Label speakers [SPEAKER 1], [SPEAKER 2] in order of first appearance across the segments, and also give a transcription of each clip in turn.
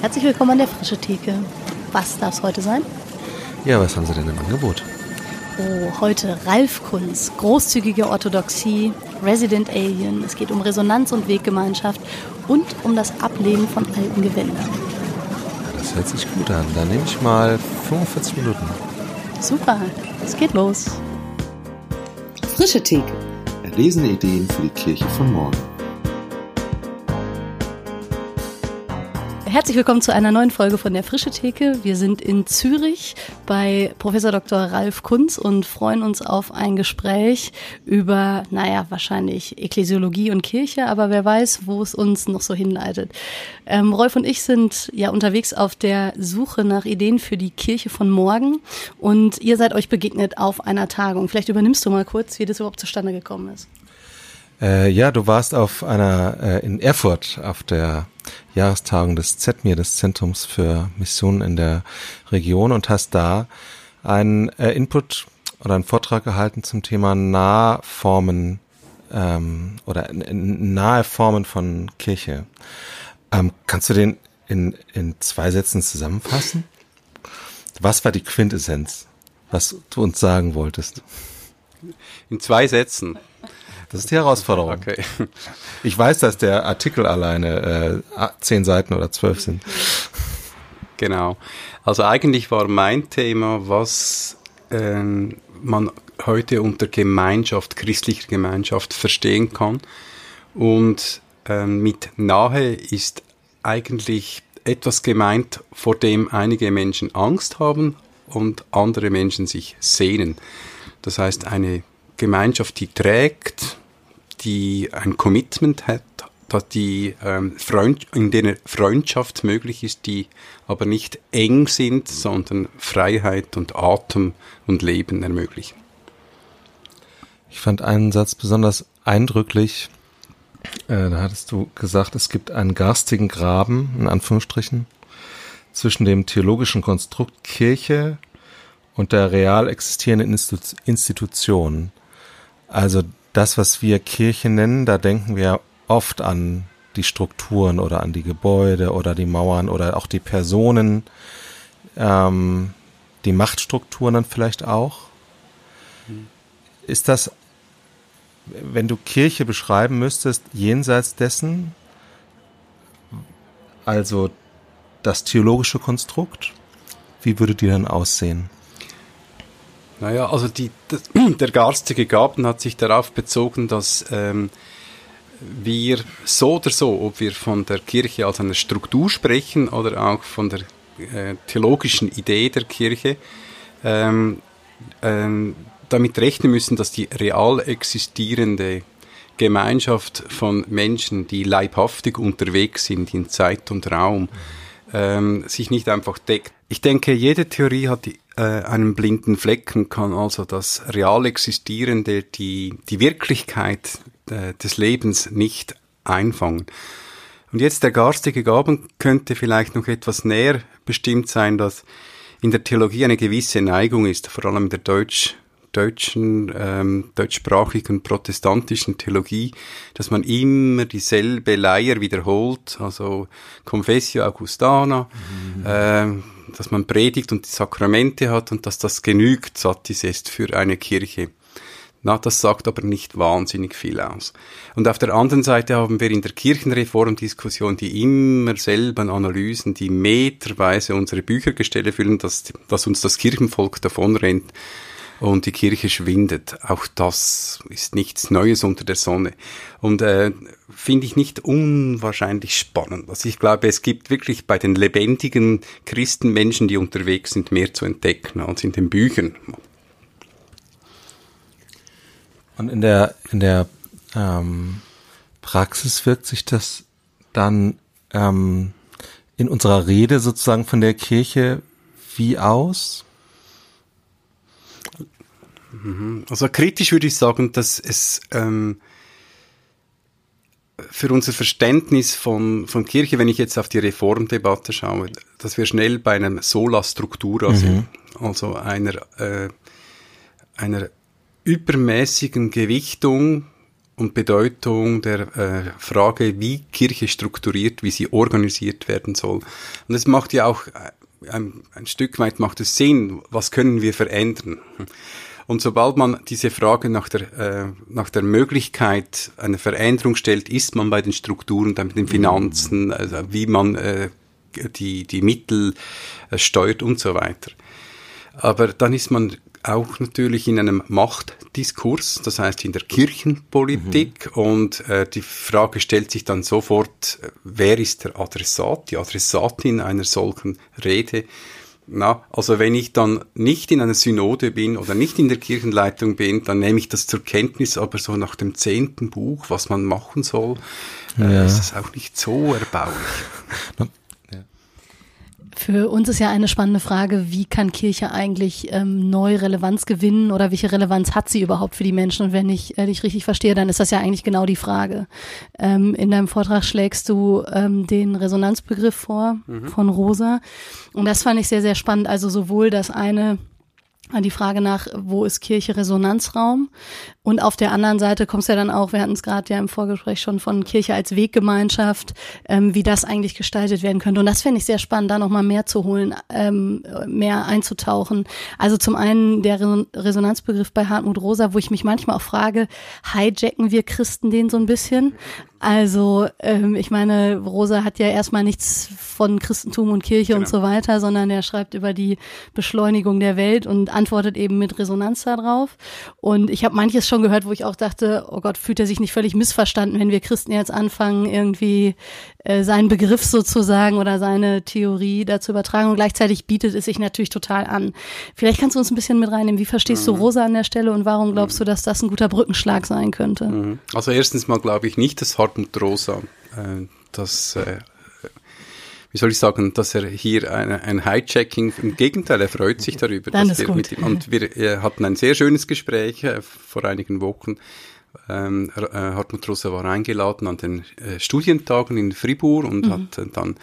[SPEAKER 1] Herzlich willkommen an der Frische Theke. Was darf es heute sein?
[SPEAKER 2] Ja, was haben Sie denn im Angebot?
[SPEAKER 1] Oh, heute Ralf Kunz, großzügige Orthodoxie, Resident Alien. Es geht um Resonanz und Weggemeinschaft und um das Ablehnen von alten Gewändern.
[SPEAKER 2] Das hört sich gut an. Dann nehme ich mal 45 Minuten.
[SPEAKER 1] Super, es geht los.
[SPEAKER 3] Frische Theke.
[SPEAKER 4] Erlesene Ideen für die Kirche von morgen.
[SPEAKER 1] Herzlich willkommen zu einer neuen Folge von der Frische Theke. Wir sind in Zürich bei Professor Dr. Ralf Kunz und freuen uns auf ein Gespräch über, naja, wahrscheinlich Ekklesiologie und Kirche, aber wer weiß, wo es uns noch so hinleitet. Ähm, Rolf und ich sind ja unterwegs auf der Suche nach Ideen für die Kirche von morgen und ihr seid euch begegnet auf einer Tagung. Vielleicht übernimmst du mal kurz, wie das überhaupt zustande gekommen ist.
[SPEAKER 2] Äh, ja, du warst auf einer äh, in Erfurt auf der Jahrestagung des ZMIR, des Zentrums für Missionen in der Region und hast da einen äh, Input oder einen Vortrag gehalten zum Thema Nahformen ähm, oder nahe Formen von Kirche. Ähm, kannst du den in, in zwei Sätzen zusammenfassen? Was war die Quintessenz, was du uns sagen wolltest?
[SPEAKER 5] In zwei Sätzen.
[SPEAKER 2] Das ist die Herausforderung. Okay. Ich weiß, dass der Artikel alleine äh, zehn Seiten oder zwölf sind.
[SPEAKER 5] Genau. Also eigentlich war mein Thema, was ähm, man heute unter Gemeinschaft, christlicher Gemeinschaft verstehen kann. Und ähm, mit nahe ist eigentlich etwas gemeint, vor dem einige Menschen Angst haben und andere Menschen sich sehnen. Das heißt, eine Gemeinschaft, die trägt, die ein Commitment hat, dass die ähm, Freund, in denen Freundschaft möglich ist, die aber nicht eng sind, sondern Freiheit und Atem und Leben ermöglichen.
[SPEAKER 2] Ich fand einen Satz besonders eindrücklich. Äh, da hattest du gesagt, es gibt einen garstigen Graben, in Anführungsstrichen, zwischen dem theologischen Konstrukt Kirche und der real existierenden Institution. Also das, was wir Kirche nennen, da denken wir oft an die Strukturen oder an die Gebäude oder die Mauern oder auch die Personen, ähm, die Machtstrukturen dann vielleicht auch. Ist das, wenn du Kirche beschreiben müsstest, jenseits dessen, also das theologische Konstrukt, wie würde die dann aussehen?
[SPEAKER 5] Naja, also die, das, der garstige Gaben hat sich darauf bezogen, dass ähm, wir so oder so, ob wir von der Kirche als einer Struktur sprechen oder auch von der äh, theologischen Idee der Kirche, ähm, ähm, damit rechnen müssen, dass die real existierende Gemeinschaft von Menschen, die leibhaftig unterwegs sind in Zeit und Raum, ähm, sich nicht einfach deckt. Ich denke, jede Theorie hat die äh, einen blinden Flecken, kann also das real Existierende, die, die Wirklichkeit äh, des Lebens nicht einfangen. Und jetzt der garstige Gaben könnte vielleicht noch etwas näher bestimmt sein, dass in der Theologie eine gewisse Neigung ist, vor allem in der Deutsch, deutschen, ähm, deutschsprachigen protestantischen Theologie, dass man immer dieselbe Leier wiederholt, also Confessio Augustana, mhm. ähm, dass man predigt und die Sakramente hat und dass das genügt, satis ist für eine Kirche. Na, das sagt aber nicht wahnsinnig viel aus. Und auf der anderen Seite haben wir in der Kirchenreformdiskussion die immer selben Analysen, die meterweise unsere Büchergestelle füllen, dass, dass uns das Kirchenvolk davonrennt und die Kirche schwindet. Auch das ist nichts Neues unter der Sonne. Und äh, finde ich nicht unwahrscheinlich spannend. Also ich glaube, es gibt wirklich bei den lebendigen Christenmenschen, die unterwegs sind, mehr zu entdecken als in den Büchern.
[SPEAKER 2] Und in der, in der ähm, Praxis wirkt sich das dann ähm, in unserer Rede sozusagen von der Kirche wie aus?
[SPEAKER 5] Mhm. Also kritisch würde ich sagen, dass es ähm, für unser Verständnis von, von Kirche, wenn ich jetzt auf die Reformdebatte schaue, dass wir schnell bei einem Sola Structura mhm. sind, also einer, äh, einer übermäßigen Gewichtung und Bedeutung der äh, Frage, wie Kirche strukturiert, wie sie organisiert werden soll. Und es macht ja auch äh, ein, ein Stück weit macht es Sinn, was können wir verändern? Und sobald man diese Frage nach der, äh, nach der Möglichkeit einer Veränderung stellt, ist man bei den Strukturen, dann mit den Finanzen, also wie man äh, die, die Mittel äh, steuert und so weiter. Aber dann ist man auch natürlich in einem Machtdiskurs, das heißt in der Kirchenpolitik mhm. und äh, die Frage stellt sich dann sofort, äh, wer ist der Adressat, die Adressatin einer solchen Rede? Na, also wenn ich dann nicht in einer Synode bin oder nicht in der Kirchenleitung bin, dann nehme ich das zur Kenntnis, aber so nach dem zehnten Buch, was man machen soll, äh, ja. äh, ist das auch nicht so erbaulich.
[SPEAKER 1] Für uns ist ja eine spannende Frage, wie kann Kirche eigentlich ähm, neue Relevanz gewinnen oder welche Relevanz hat sie überhaupt für die Menschen? Und wenn ich äh, dich richtig verstehe, dann ist das ja eigentlich genau die Frage. Ähm, in deinem Vortrag schlägst du ähm, den Resonanzbegriff vor mhm. von Rosa. Und das fand ich sehr, sehr spannend. Also sowohl das eine, die Frage nach, wo ist Kirche Resonanzraum? Und auf der anderen Seite kommst ja dann auch, wir hatten es gerade ja im Vorgespräch schon von Kirche als Weggemeinschaft, ähm, wie das eigentlich gestaltet werden könnte. Und das finde ich sehr spannend, da nochmal mehr zu holen, ähm, mehr einzutauchen. Also zum einen der Resonanzbegriff bei Hartmut Rosa, wo ich mich manchmal auch frage, hijacken wir Christen den so ein bisschen? Also ähm, ich meine, Rosa hat ja erstmal nichts von Christentum und Kirche genau. und so weiter, sondern er schreibt über die Beschleunigung der Welt und antwortet eben mit Resonanz darauf. Und ich habe manches schon gehört, wo ich auch dachte, oh Gott, fühlt er sich nicht völlig missverstanden, wenn wir Christen jetzt anfangen, irgendwie äh, seinen Begriff sozusagen oder seine Theorie dazu übertragen. Und gleichzeitig bietet es sich natürlich total an. Vielleicht kannst du uns ein bisschen mit reinnehmen. Wie verstehst mhm. du Rosa an der Stelle und warum glaubst du, dass das ein guter Brückenschlag sein könnte? Mhm.
[SPEAKER 5] Also erstens mal glaube ich nicht, dass Hartmut Rosa äh, das äh, wie soll ich sagen, dass er hier ein, ein Hijacking, im Gegenteil, er freut sich darüber.
[SPEAKER 1] Dann
[SPEAKER 5] dass
[SPEAKER 1] ist
[SPEAKER 5] wir
[SPEAKER 1] gut.
[SPEAKER 5] mit ihm, und wir äh, hatten ein sehr schönes Gespräch äh, vor einigen Wochen. Ähm, äh, Hartmut Rosa war eingeladen an den äh, Studientagen in Fribourg und mhm. hat dann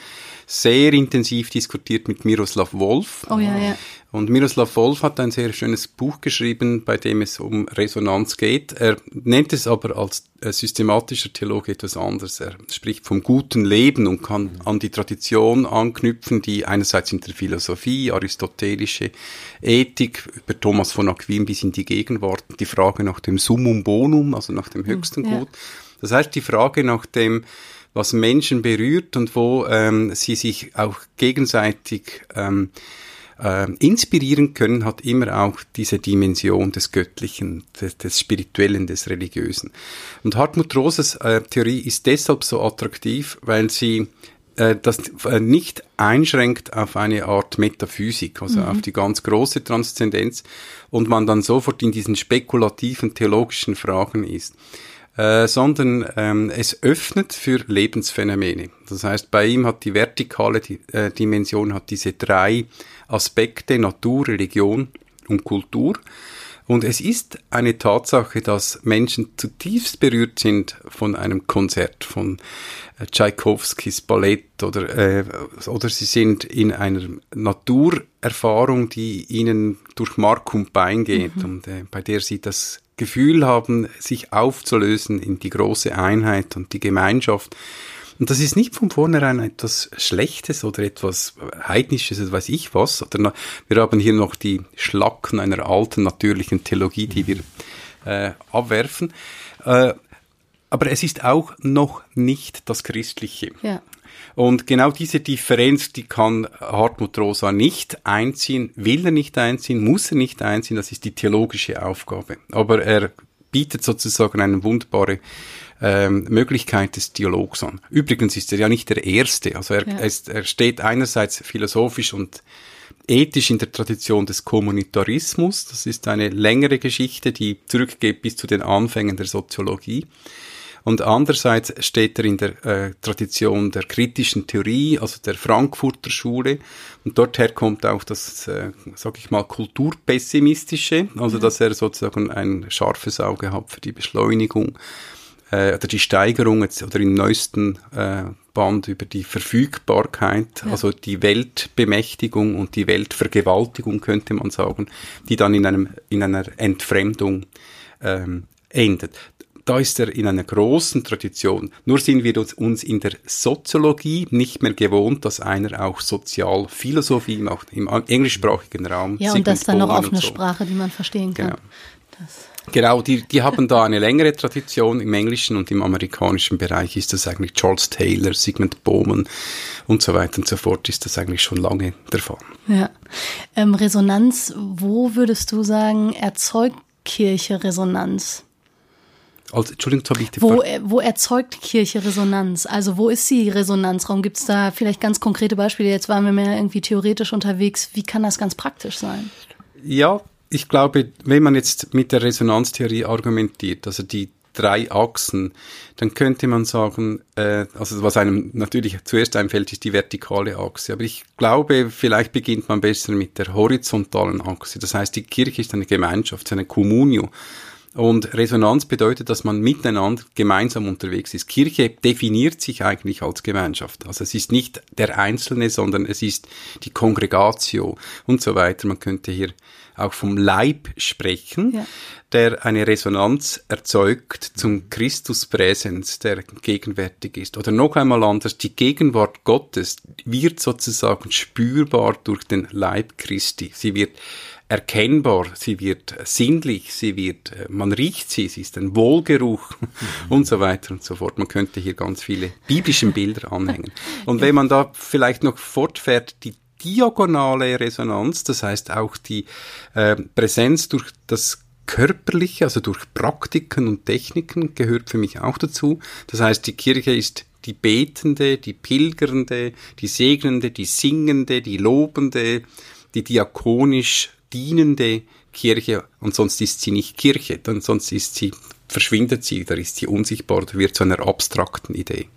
[SPEAKER 5] sehr intensiv diskutiert mit Miroslav Wolf.
[SPEAKER 1] Oh ja, ja.
[SPEAKER 5] Und Miroslav Wolf hat ein sehr schönes Buch geschrieben, bei dem es um Resonanz geht. Er nennt es aber als äh, systematischer Theologe etwas anderes. Er spricht vom guten Leben und kann an die Tradition anknüpfen, die einerseits in der Philosophie, aristotelische Ethik, über Thomas von Aquin bis in die Gegenwart, die Frage nach dem Summum bonum, also nach dem höchsten ja. Gut. Das heißt, die Frage nach dem, was Menschen berührt und wo ähm, sie sich auch gegenseitig ähm, äh, inspirieren können, hat immer auch diese Dimension des Göttlichen, des, des Spirituellen, des Religiösen. Und Hartmut Roses äh, Theorie ist deshalb so attraktiv, weil sie äh, das äh, nicht einschränkt auf eine Art Metaphysik, also mhm. auf die ganz große Transzendenz und man dann sofort in diesen spekulativen theologischen Fragen ist. Äh, sondern ähm, es öffnet für Lebensphänomene. Das heißt, bei ihm hat die vertikale äh, Dimension hat diese drei Aspekte Natur, Religion und Kultur. Und es ist eine Tatsache, dass Menschen zutiefst berührt sind von einem Konzert von äh, Tchaikovskis Ballett oder, äh, oder sie sind in einer Naturerfahrung, die ihnen durch Mark und Bein geht mhm. und äh, bei der sie das Gefühl haben, sich aufzulösen in die große Einheit und die Gemeinschaft. Und das ist nicht von vornherein etwas Schlechtes oder etwas Heidnisches oder weiß ich was. Oder wir haben hier noch die Schlacken einer alten natürlichen Theologie, die wir äh, abwerfen. Äh, aber es ist auch noch nicht das Christliche.
[SPEAKER 1] Ja.
[SPEAKER 5] Und genau diese Differenz, die kann Hartmut Rosa nicht einziehen, will er nicht einziehen, muss er nicht einziehen, das ist die theologische Aufgabe. Aber er bietet sozusagen eine wunderbare ähm, Möglichkeit des Dialogs an. Übrigens ist er ja nicht der Erste. Also er, ja. ist, er steht einerseits philosophisch und ethisch in der Tradition des Kommunitarismus. Das ist eine längere Geschichte, die zurückgeht bis zu den Anfängen der Soziologie. Und andererseits steht er in der äh, Tradition der kritischen Theorie, also der Frankfurter Schule. Und dorther kommt auch das, äh, sag ich mal, kulturpessimistische, also mhm. dass er sozusagen ein scharfes Auge hat für die Beschleunigung äh, oder die Steigerung jetzt, oder im neuesten äh, Band über die Verfügbarkeit, ja. also die Weltbemächtigung und die Weltvergewaltigung könnte man sagen, die dann in einem in einer Entfremdung ähm, endet. Da ist er in einer großen Tradition. Nur sind wir uns in der Soziologie nicht mehr gewohnt, dass einer auch Sozialphilosophie macht, im englischsprachigen Raum.
[SPEAKER 1] Ja, und das dann noch auf eine so. Sprache, die man verstehen kann.
[SPEAKER 5] Genau. Genau, die, die haben da eine längere Tradition. Im englischen und im amerikanischen Bereich ist das eigentlich Charles Taylor, Sigmund Bowman und so weiter und so fort, ist das eigentlich schon lange der Fall.
[SPEAKER 1] Ja. Ähm, Resonanz, wo würdest du sagen, erzeugt Kirche Resonanz?
[SPEAKER 5] Also, Entschuldigung, habe ich die
[SPEAKER 1] wo, äh, wo erzeugt Kirche Resonanz? Also wo ist die Resonanzraum? Gibt es da vielleicht ganz konkrete Beispiele? Jetzt waren wir mehr irgendwie theoretisch unterwegs. Wie kann das ganz praktisch sein?
[SPEAKER 5] Ja, ich glaube, wenn man jetzt mit der Resonanztheorie argumentiert, also die drei Achsen, dann könnte man sagen, äh, also was einem natürlich zuerst einfällt, ist die vertikale Achse. Aber ich glaube, vielleicht beginnt man besser mit der horizontalen Achse. Das heißt, die Kirche ist eine Gemeinschaft, eine Communio. Und Resonanz bedeutet, dass man miteinander gemeinsam unterwegs ist. Kirche definiert sich eigentlich als Gemeinschaft. Also es ist nicht der Einzelne, sondern es ist die Kongregatio und so weiter. Man könnte hier auch vom Leib sprechen, ja. der eine Resonanz erzeugt zum Christuspräsens, der gegenwärtig ist. Oder noch einmal anders, die Gegenwart Gottes wird sozusagen spürbar durch den Leib Christi. Sie wird erkennbar, sie wird sinnlich, sie wird, äh, man riecht sie, sie ist ein Wohlgeruch mhm. und so weiter und so fort. Man könnte hier ganz viele biblischen Bilder anhängen. Und wenn man da vielleicht noch fortfährt, die diagonale Resonanz, das heißt auch die äh, Präsenz durch das Körperliche, also durch Praktiken und Techniken gehört für mich auch dazu. Das heißt, die Kirche ist die Betende, die Pilgernde, die Segnende, die Singende, die Lobende, die diakonisch dienende Kirche und sonst ist sie nicht Kirche, dann sonst ist sie, verschwindet sie, da ist sie unsichtbar, da wird zu einer abstrakten Idee.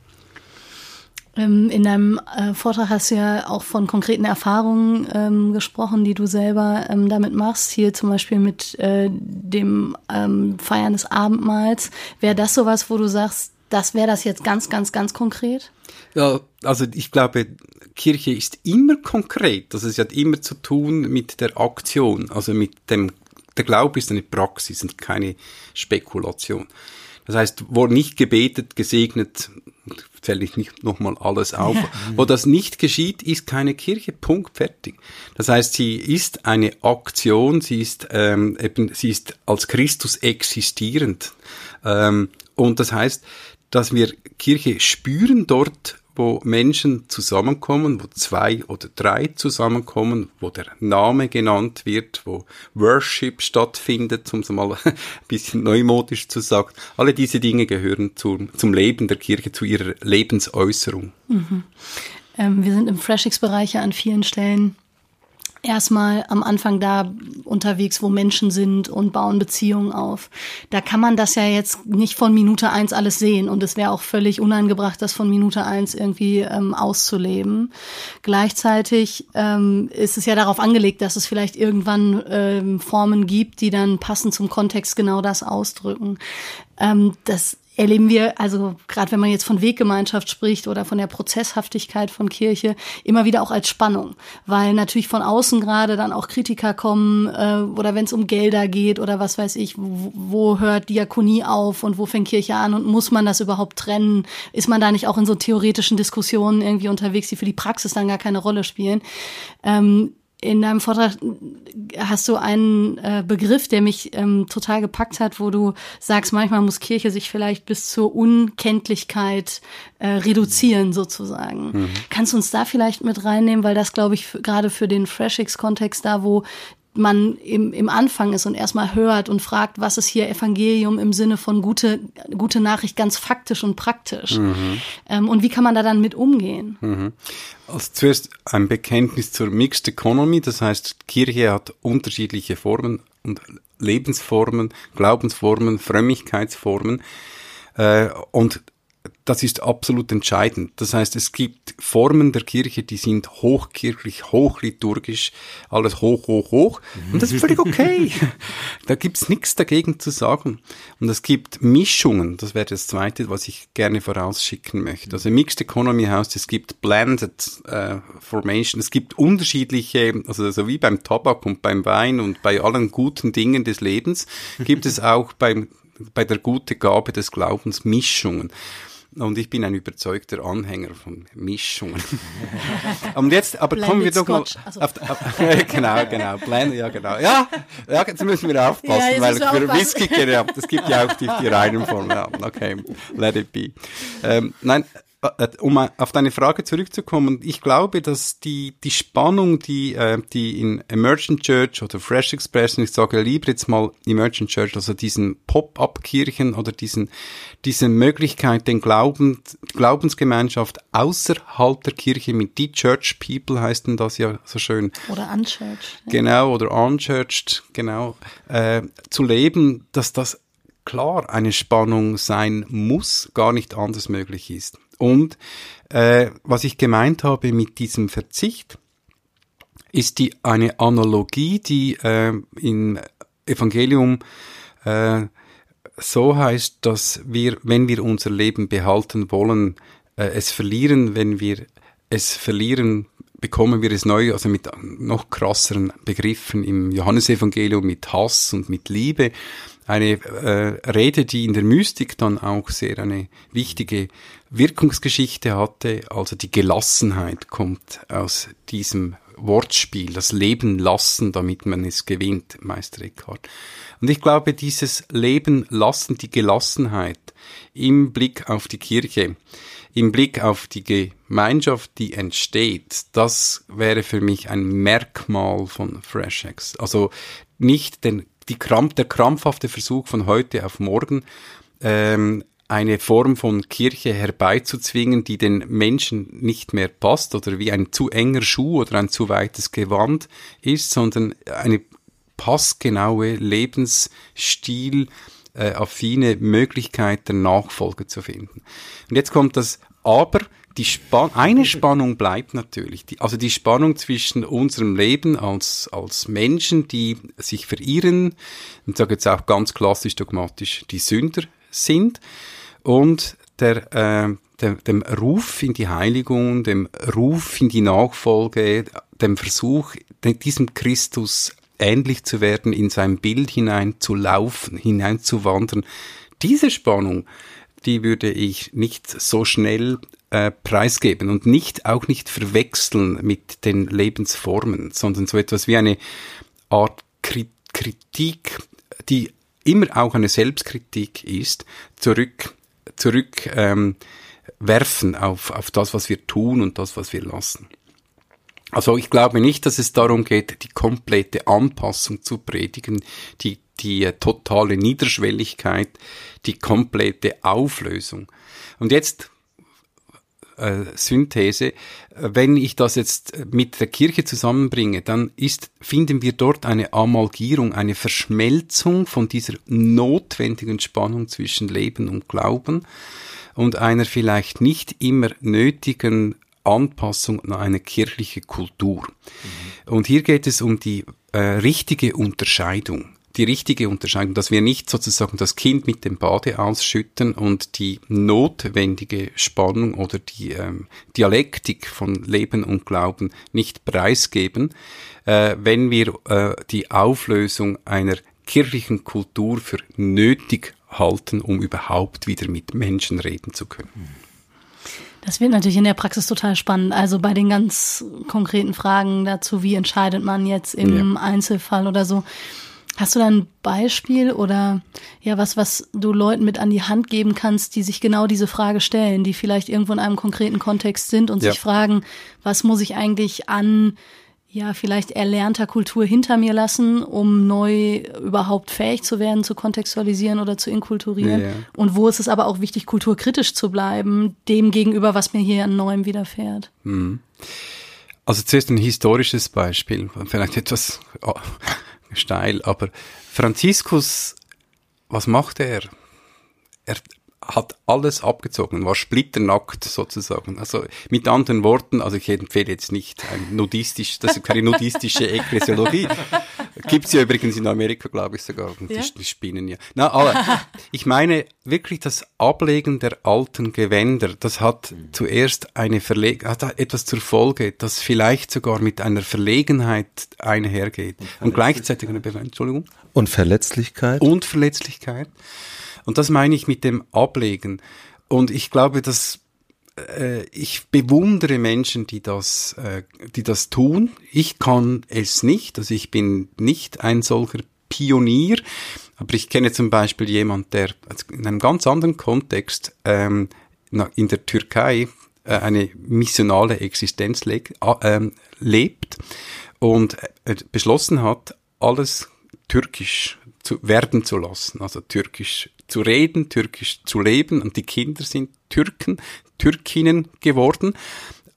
[SPEAKER 1] Ähm, in deinem äh, Vortrag hast du ja auch von konkreten Erfahrungen ähm, gesprochen, die du selber ähm, damit machst. Hier zum Beispiel mit äh, dem ähm, Feiern des Abendmahls. Wäre das sowas, wo du sagst, das wäre das jetzt ganz, ganz, ganz konkret?
[SPEAKER 5] Ja, also ich glaube, Kirche ist immer konkret. Also es hat immer zu tun mit der Aktion, also mit dem, der Glaube ist eine Praxis und keine Spekulation. Das heißt, wo nicht gebetet, gesegnet, zähle ich nicht nochmal alles auf. Ja. Wo das nicht geschieht, ist keine Kirche. Punkt, fertig. Das heißt, sie ist eine Aktion, sie ist ähm, eben, sie ist als Christus existierend. Ähm, und das heißt, dass wir Kirche spüren dort, wo Menschen zusammenkommen, wo zwei oder drei zusammenkommen, wo der Name genannt wird, wo Worship stattfindet, um es mal ein bisschen neumodisch zu sagen. Alle diese Dinge gehören zum, zum Leben der Kirche, zu ihrer Lebensäußerung.
[SPEAKER 1] Mhm. Ähm, wir sind im Freshix-Bereich an vielen Stellen erstmal am Anfang da unterwegs, wo Menschen sind und bauen Beziehungen auf. Da kann man das ja jetzt nicht von Minute eins alles sehen und es wäre auch völlig unangebracht, das von Minute eins irgendwie ähm, auszuleben. Gleichzeitig ähm, ist es ja darauf angelegt, dass es vielleicht irgendwann ähm, Formen gibt, die dann passend zum Kontext genau das ausdrücken. Ähm, das erleben wir, also gerade wenn man jetzt von Weggemeinschaft spricht oder von der Prozesshaftigkeit von Kirche, immer wieder auch als Spannung, weil natürlich von außen gerade dann auch Kritiker kommen äh, oder wenn es um Gelder geht oder was weiß ich, wo, wo hört Diakonie auf und wo fängt Kirche an und muss man das überhaupt trennen? Ist man da nicht auch in so theoretischen Diskussionen irgendwie unterwegs, die für die Praxis dann gar keine Rolle spielen? Ähm, in deinem Vortrag hast du einen äh, Begriff, der mich ähm, total gepackt hat, wo du sagst, manchmal muss Kirche sich vielleicht bis zur Unkenntlichkeit äh, reduzieren, sozusagen. Mhm. Kannst du uns da vielleicht mit reinnehmen, weil das, glaube ich, gerade für den Freshix-Kontext da, wo man im, im Anfang ist und erstmal hört und fragt, was ist hier Evangelium im Sinne von gute, gute Nachricht ganz faktisch und praktisch. Mhm. Ähm, und wie kann man da dann mit umgehen?
[SPEAKER 5] Mhm. Also zuerst ein Bekenntnis zur Mixed Economy, das heißt, Kirche hat unterschiedliche Formen und Lebensformen, Glaubensformen, Frömmigkeitsformen. Äh, und das ist absolut entscheidend. Das heißt, es gibt Formen der Kirche, die sind hochkirchlich, hochliturgisch, alles hoch, hoch, hoch. Und das ist völlig okay. da gibt's nichts dagegen zu sagen. Und es gibt Mischungen, das wäre das Zweite, was ich gerne vorausschicken möchte. Also Mixed Economy heißt, es gibt Blended äh, Formation, es gibt unterschiedliche, also so wie beim Tabak und beim Wein und bei allen guten Dingen des Lebens, gibt es auch beim bei der gute Gabe des Glaubens Mischungen. Und ich bin ein überzeugter Anhänger von Mischungen. Und jetzt, aber kommen wir doch mal also. auf, auf, genau, genau, Blend, ja genau. Ja, ja, jetzt müssen wir aufpassen, ja, weil für aufpassen. Whisky, ja, das gibt ja auch die, die reinen Formen. Okay, let it be. Ähm, nein, um auf deine Frage zurückzukommen, ich glaube, dass die, die Spannung, die, äh, die in Emergent Church oder Fresh Expression, ich sage lieber jetzt mal Emergent Church, also diesen Pop-up-Kirchen oder diesen, diese Möglichkeit, den Glauben, Glaubensgemeinschaft außerhalb der Kirche mit die Church People heißt denn das ja so schön.
[SPEAKER 1] Oder unchurched.
[SPEAKER 5] Genau, oder unchurched, genau, äh, zu leben, dass das klar eine Spannung sein muss, gar nicht anders möglich ist. Und äh, was ich gemeint habe mit diesem Verzicht, ist die eine Analogie, die äh, im Evangelium äh, so heißt, dass wir, wenn wir unser Leben behalten wollen, äh, es verlieren, wenn wir es verlieren, bekommen wir es neu, also mit noch krasseren Begriffen im Johannesevangelium mit Hass und mit Liebe. Eine äh, Rede, die in der Mystik dann auch sehr eine wichtige Wirkungsgeschichte hatte. Also die Gelassenheit kommt aus diesem Wortspiel, das Leben lassen, damit man es gewinnt, Meister Eckhart. Und ich glaube, dieses Leben lassen, die Gelassenheit im Blick auf die Kirche, im Blick auf die Gemeinschaft, die entsteht, das wäre für mich ein Merkmal von FreshX. Also nicht den die Krampf, der krampfhafte Versuch von heute auf morgen, ähm, eine Form von Kirche herbeizuzwingen, die den Menschen nicht mehr passt oder wie ein zu enger Schuh oder ein zu weites Gewand ist, sondern eine passgenaue Lebensstil, äh, affine Möglichkeit der Nachfolge zu finden. Und jetzt kommt das Aber, die Span eine Spannung bleibt natürlich, die, also die Spannung zwischen unserem Leben als, als Menschen, die sich verirren, und sage jetzt auch ganz klassisch dogmatisch, die Sünder sind, und der, äh, der, dem Ruf in die Heiligung, dem Ruf in die Nachfolge, dem Versuch, diesem Christus ähnlich zu werden, in sein Bild hinein zu laufen, hinein zu wandern. Diese Spannung, die würde ich nicht so schnell äh, preisgeben und nicht auch nicht verwechseln mit den Lebensformen, sondern so etwas wie eine Art Kritik, die immer auch eine Selbstkritik ist, zurück zurück ähm, auf, auf das, was wir tun und das, was wir lassen. Also ich glaube nicht, dass es darum geht, die komplette Anpassung zu predigen, die, die äh, totale Niederschwelligkeit, die komplette Auflösung. Und jetzt äh, Synthese, wenn ich das jetzt mit der Kirche zusammenbringe, dann ist, finden wir dort eine Amalgierung, eine Verschmelzung von dieser notwendigen Spannung zwischen Leben und Glauben und einer vielleicht nicht immer nötigen Anpassung an eine kirchliche Kultur. Mhm. Und hier geht es um die äh, richtige Unterscheidung die richtige Unterscheidung, dass wir nicht sozusagen das Kind mit dem Bade ausschütten und die notwendige Spannung oder die ähm, Dialektik von Leben und Glauben nicht preisgeben, äh, wenn wir äh, die Auflösung einer kirchlichen Kultur für nötig halten, um überhaupt wieder mit Menschen reden zu können.
[SPEAKER 1] Das wird natürlich in der Praxis total spannend. Also bei den ganz konkreten Fragen dazu, wie entscheidet man jetzt im ja. Einzelfall oder so. Hast du da ein Beispiel oder ja was, was du Leuten mit an die Hand geben kannst, die sich genau diese Frage stellen, die vielleicht irgendwo in einem konkreten Kontext sind und ja. sich fragen, was muss ich eigentlich an ja, vielleicht erlernter Kultur hinter mir lassen, um neu überhaupt fähig zu werden, zu kontextualisieren oder zu inkulturieren. Ja, ja. Und wo ist es aber auch wichtig, kulturkritisch zu bleiben, dem gegenüber, was mir hier an Neuem widerfährt. Mhm.
[SPEAKER 5] Also zuerst ein historisches Beispiel, vielleicht etwas oh, steil, aber Franziskus, was macht er? Er hat alles abgezogen, war splitternackt sozusagen. Also mit anderen Worten, also ich empfehle jetzt nicht ein nudistisch, das ist keine nudistische Ekklesiologie. Gibt's ja übrigens in Amerika, glaube ich sogar. Und ja? die, die spinnen ja. Na, aber ich meine wirklich das Ablegen der alten Gewänder, das hat mhm. zuerst eine Verleg hat etwas zur Folge, das vielleicht sogar mit einer Verlegenheit einhergeht. Und, und gleichzeitig eine Be Entschuldigung.
[SPEAKER 2] Und Verletzlichkeit.
[SPEAKER 5] Und Verletzlichkeit. Und das meine ich mit dem Ablegen. Und ich glaube, dass äh, ich bewundere Menschen, die das, äh, die das tun. Ich kann es nicht, also ich bin nicht ein solcher Pionier, aber ich kenne zum Beispiel jemand, der in einem ganz anderen Kontext ähm, in der Türkei äh, eine missionale Existenz le äh, lebt und beschlossen hat, alles türkisch zu werden zu lassen, also türkisch zu reden, türkisch zu leben und die Kinder sind Türken, Türkinnen geworden.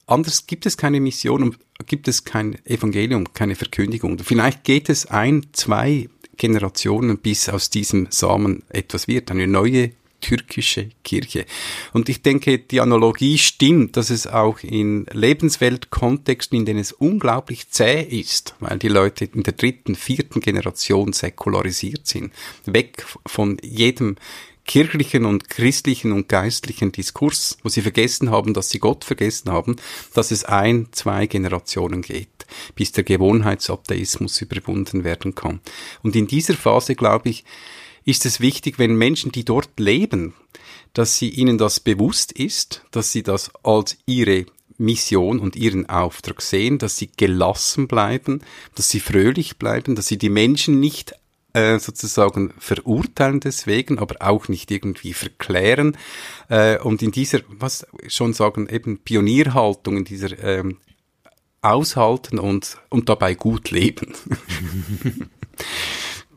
[SPEAKER 5] Anders gibt es keine Mission und gibt es kein Evangelium, keine Verkündigung. Vielleicht geht es ein, zwei Generationen, bis aus diesem Samen etwas wird, eine neue türkische Kirche. Und ich denke, die Analogie stimmt, dass es auch in Lebensweltkontexten, in denen es unglaublich zäh ist, weil die Leute in der dritten, vierten Generation säkularisiert sind, weg von jedem kirchlichen und christlichen und geistlichen Diskurs, wo sie vergessen haben, dass sie Gott vergessen haben, dass es ein, zwei Generationen geht, bis der Gewohnheitsatheismus überwunden werden kann. Und in dieser Phase, glaube ich, ist es wichtig, wenn Menschen, die dort leben, dass sie ihnen das bewusst ist, dass sie das als ihre Mission und ihren Auftrag sehen, dass sie gelassen bleiben, dass sie fröhlich bleiben, dass sie die Menschen nicht äh, sozusagen verurteilen deswegen, aber auch nicht irgendwie verklären äh, und in dieser, was schon sagen, eben Pionierhaltung, in dieser ähm, aushalten und, und dabei gut leben.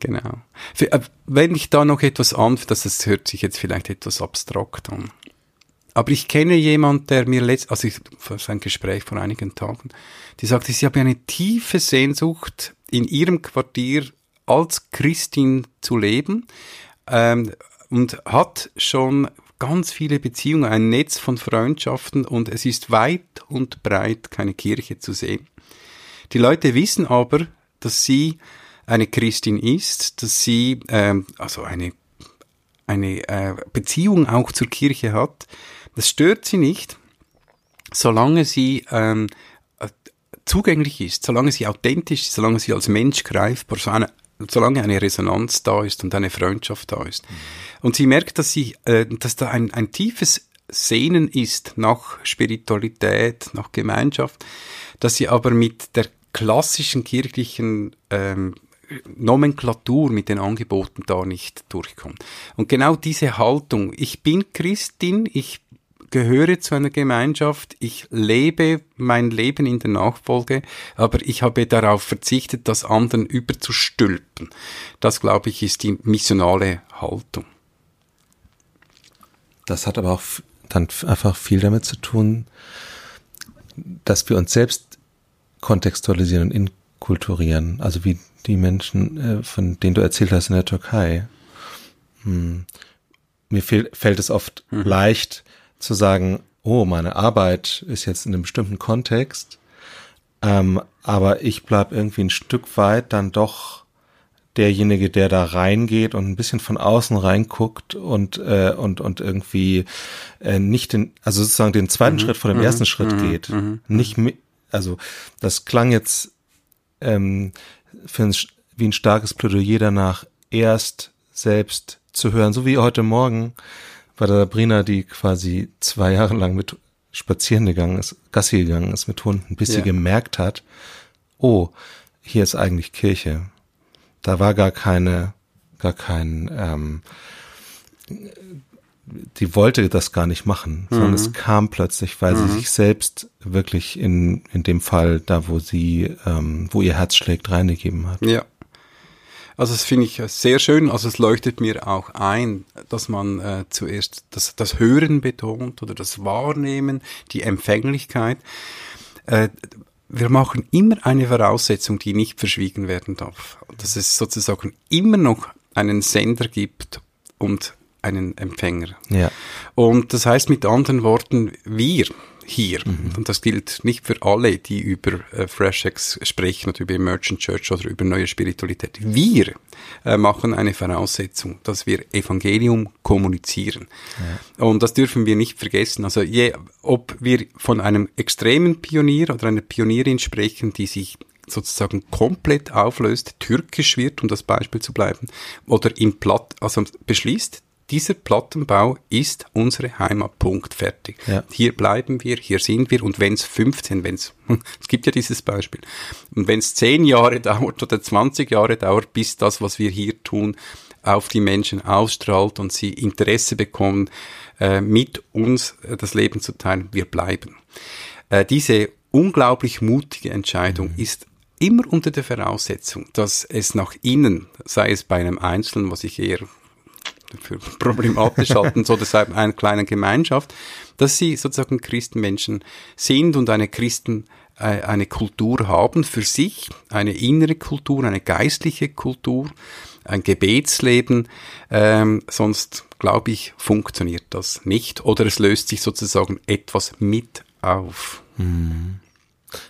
[SPEAKER 5] genau. Äh, wenn ich da noch etwas an, das, das hört sich jetzt vielleicht etwas abstrakt an. Aber ich kenne jemand, der mir letzt, also ich, für ein Gespräch vor einigen Tagen, die sagte, sie habe eine tiefe Sehnsucht, in ihrem Quartier als Christin zu leben ähm, und hat schon ganz viele Beziehungen, ein Netz von Freundschaften und es ist weit und breit keine Kirche zu sehen. Die Leute wissen aber, dass sie eine Christin ist, dass sie ähm, also eine eine äh, Beziehung auch zur Kirche hat. Das stört sie nicht, solange sie ähm, äh, zugänglich ist, solange sie authentisch ist, solange sie als Mensch greifbar, so eine, solange eine Resonanz da ist und eine Freundschaft da ist. Mhm. Und sie merkt, dass sie, äh, dass da ein, ein tiefes Sehnen ist nach Spiritualität, nach Gemeinschaft, dass sie aber mit der klassischen kirchlichen ähm, Nomenklatur mit den Angeboten da nicht durchkommt. Und genau diese Haltung, ich bin Christin, ich gehöre zu einer Gemeinschaft, ich lebe mein Leben in der Nachfolge, aber ich habe darauf verzichtet, das anderen überzustülpen. Das, glaube ich, ist die missionale Haltung.
[SPEAKER 2] Das hat aber auch dann einfach viel damit zu tun, dass wir uns selbst kontextualisieren und inkulturieren. Also wie die Menschen, äh, von denen du erzählt hast in der Türkei. Hm. Mir fehl, fällt es oft mhm. leicht zu sagen, oh, meine Arbeit ist jetzt in einem bestimmten Kontext, ähm, aber ich bleib irgendwie ein Stück weit dann doch derjenige, der da reingeht und ein bisschen von außen reinguckt und äh, und und irgendwie äh, nicht den, also sozusagen den zweiten mhm. Schritt vor dem mhm. ersten Schritt mhm. geht, mhm. nicht also das klang jetzt ähm, für ein, wie ein starkes Plädoyer danach, erst selbst zu hören, so wie heute Morgen bei der Sabrina, die quasi zwei Jahre lang mit spazieren gegangen ist, Gassi gegangen ist mit Hunden, bis ja. sie gemerkt hat, oh, hier ist eigentlich Kirche. Da war gar keine, gar kein, ähm, die wollte das gar nicht machen, mhm. sondern es kam plötzlich, weil mhm. sie sich selbst wirklich in, in dem Fall, da wo sie, ähm, wo ihr Herz schlägt, reingegeben hat.
[SPEAKER 5] Ja. Also das finde ich sehr schön. Also es leuchtet mir auch ein, dass man äh, zuerst das, das Hören betont oder das Wahrnehmen, die Empfänglichkeit. Äh, wir machen immer eine Voraussetzung, die nicht verschwiegen werden darf. Dass es sozusagen immer noch einen Sender gibt und einen Empfänger.
[SPEAKER 2] Ja.
[SPEAKER 5] Und das heißt mit anderen Worten, wir hier, mhm. und das gilt nicht für alle, die über äh, FreshX sprechen oder über Emergent Church oder über neue Spiritualität. Wir äh, machen eine Voraussetzung, dass wir Evangelium kommunizieren. Ja. Und das dürfen wir nicht vergessen. Also je, ob wir von einem extremen Pionier oder einer Pionierin sprechen, die sich sozusagen komplett auflöst, türkisch wird, um das Beispiel zu bleiben, oder in Platt, also beschließt, dieser Plattenbau ist unsere Heimat. Punkt. Fertig.
[SPEAKER 2] Ja.
[SPEAKER 5] Hier bleiben wir, hier sind wir. Und wenn es 15, wenn es, es gibt ja dieses Beispiel, und wenn es 10 Jahre dauert oder 20 Jahre dauert, bis das, was wir hier tun, auf die Menschen ausstrahlt und sie Interesse bekommen, äh, mit uns äh, das Leben zu teilen, wir bleiben. Äh, diese unglaublich mutige Entscheidung ist immer unter der Voraussetzung, dass es nach innen, sei es bei einem Einzelnen, was ich eher für problematisch halten, so deshalb einer kleinen Gemeinschaft, dass sie sozusagen Christenmenschen sind und eine Christen äh, eine Kultur haben für sich, eine innere Kultur, eine geistliche Kultur, ein Gebetsleben, ähm, sonst glaube ich, funktioniert das nicht oder es löst sich sozusagen etwas mit auf.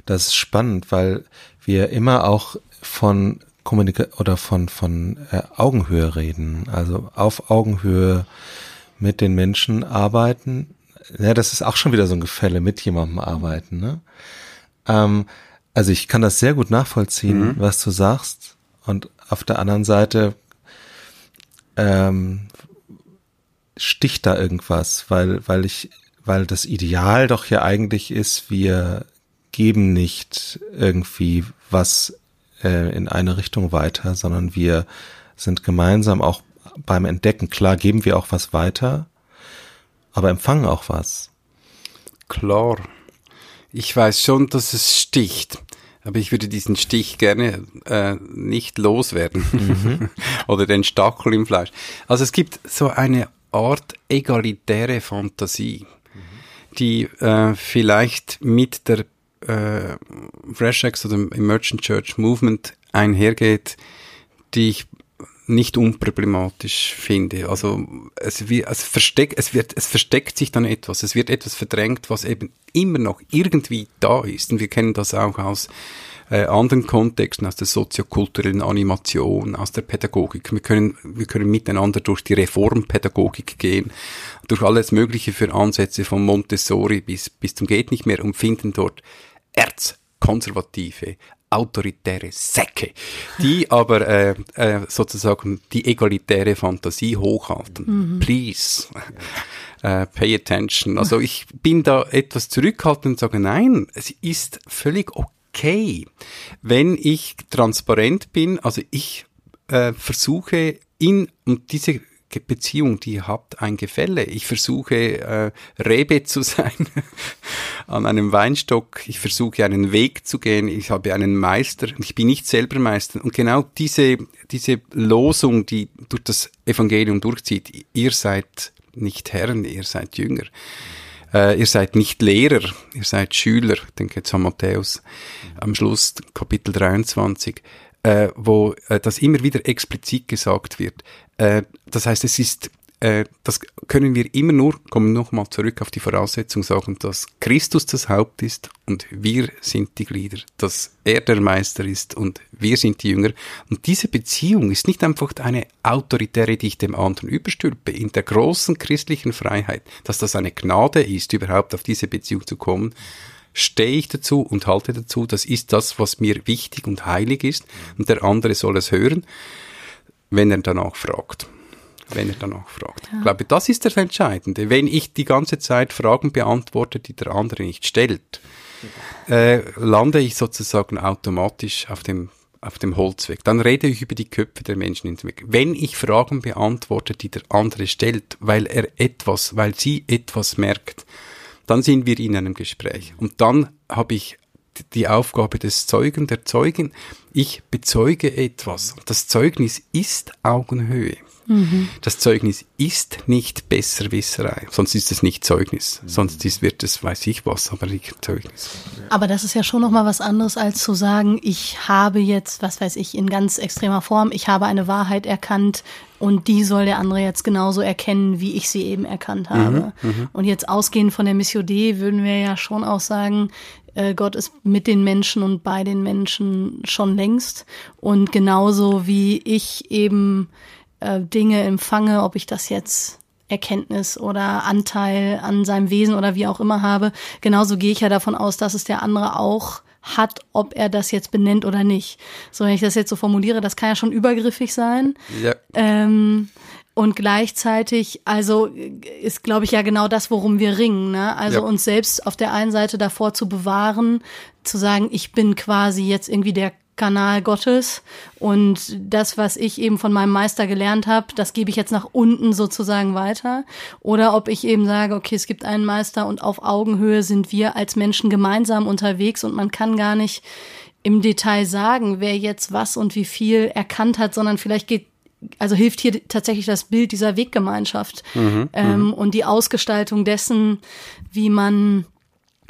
[SPEAKER 2] Das ist spannend, weil wir immer auch von Kommunika oder von von äh, Augenhöhe reden, also auf Augenhöhe mit den Menschen arbeiten. Ja, das ist auch schon wieder so ein Gefälle mit jemandem arbeiten. Ne? Ähm, also ich kann das sehr gut nachvollziehen, was du sagst. Und auf der anderen Seite ähm, sticht da irgendwas, weil weil ich weil das Ideal doch ja eigentlich ist, wir geben nicht irgendwie was äh, in eine Richtung weiter, sondern wir sind gemeinsam auch beim Entdecken. Klar geben wir auch was weiter, aber empfangen auch was.
[SPEAKER 5] Klar. Ich weiß schon, dass es sticht. Aber ich würde diesen Stich gerne äh, nicht loswerden. Oder den Stachel im Fleisch. Also es gibt so eine Art egalitäre Fantasie, die äh, vielleicht mit der äh, Fresh Acts oder Emergent Church Movement einhergeht, die ich nicht unproblematisch finde. Also es, es, versteck, es, wird, es versteckt sich dann etwas, es wird etwas verdrängt, was eben immer noch irgendwie da ist. Und wir kennen das auch aus äh, anderen Kontexten, aus der soziokulturellen Animation, aus der Pädagogik. Wir können, wir können miteinander durch die Reformpädagogik gehen, durch alles Mögliche für Ansätze von Montessori bis, bis zum geht nicht mehr und finden dort erzkonservative, autoritäre Säcke, die aber äh, äh, sozusagen die egalitäre Fantasie hochhalten. Please, äh, pay attention. Also ich bin da etwas zurückhaltend und sage, nein, es ist völlig okay, wenn ich transparent bin, also ich äh, versuche in, und diese Beziehung, die hat ein Gefälle. Ich versuche äh, Rebe zu sein an einem Weinstock. Ich versuche einen Weg zu gehen. Ich habe einen Meister. Ich bin nicht selber Meister. Und genau diese diese Losung, die durch das Evangelium durchzieht. Ihr seid nicht Herren, ihr seid Jünger. Äh, ihr seid nicht Lehrer, ihr seid Schüler. Ich denke jetzt an Matthäus am Schluss, Kapitel 23 äh, wo äh, das immer wieder explizit gesagt wird. Äh, das heißt, es ist, äh, das können wir immer nur, kommen nochmal zurück auf die Voraussetzung, sagen, dass Christus das Haupt ist und wir sind die Glieder, dass er der Meister ist und wir sind die Jünger. Und diese Beziehung ist nicht einfach eine autoritäre, die ich dem anderen überstülpe, in der großen christlichen Freiheit, dass das eine Gnade ist, überhaupt auf diese Beziehung zu kommen, stehe ich dazu und halte dazu, das ist das, was mir wichtig und heilig ist und der andere soll es hören, wenn er danach fragt. Wenn er danach fragt. Ich glaube, das ist das Entscheidende. Wenn ich die ganze Zeit Fragen beantworte, die der andere nicht stellt, äh, lande ich sozusagen automatisch auf dem auf dem Holzweg. Dann rede ich über die Köpfe der Menschen hinweg. Wenn ich Fragen beantworte, die der andere stellt, weil er etwas, weil sie etwas merkt, dann sind wir in einem Gespräch. Und dann habe ich die Aufgabe des Zeugen, der Zeugin. Ich bezeuge etwas. Das Zeugnis ist Augenhöhe. Das Zeugnis ist nicht Besserwisserei, sonst ist es nicht Zeugnis, sonst ist, wird es, weiß ich was, aber nicht Zeugnis.
[SPEAKER 1] Aber das ist ja schon noch mal was anderes als zu sagen, ich habe jetzt, was weiß ich, in ganz extremer Form, ich habe eine Wahrheit erkannt und die soll der andere jetzt genauso erkennen, wie ich sie eben erkannt habe. und jetzt ausgehend von der Mission D würden wir ja schon auch sagen, äh, Gott ist mit den Menschen und bei den Menschen schon längst und genauso wie ich eben äh, Dinge empfange, ob ich das jetzt Erkenntnis oder Anteil an seinem Wesen oder wie auch immer habe. Genauso gehe ich ja davon aus, dass es der andere auch hat, ob er das jetzt benennt oder nicht. So, wenn ich das jetzt so formuliere, das kann ja schon übergriffig sein.
[SPEAKER 5] Ja.
[SPEAKER 1] Ähm, Und gleichzeitig, also ist, glaube ich, ja genau das, worum wir ringen. Ne? Also
[SPEAKER 5] Ja.
[SPEAKER 1] uns selbst auf der einen Seite davor zu bewahren, zu sagen, ich bin quasi jetzt irgendwie der Kanal Gottes. Und das, was ich eben von meinem Meister gelernt habe, das gebe ich jetzt nach unten sozusagen weiter. Oder ob ich eben sage, okay, es gibt einen Meister und auf Augenhöhe sind wir als Menschen gemeinsam unterwegs und man kann gar nicht im Detail sagen, wer jetzt was und wie viel erkannt hat, sondern vielleicht geht also hilft hier tatsächlich das Bild dieser Weggemeinschaft. Ähm, und die Ausgestaltung dessen, wie man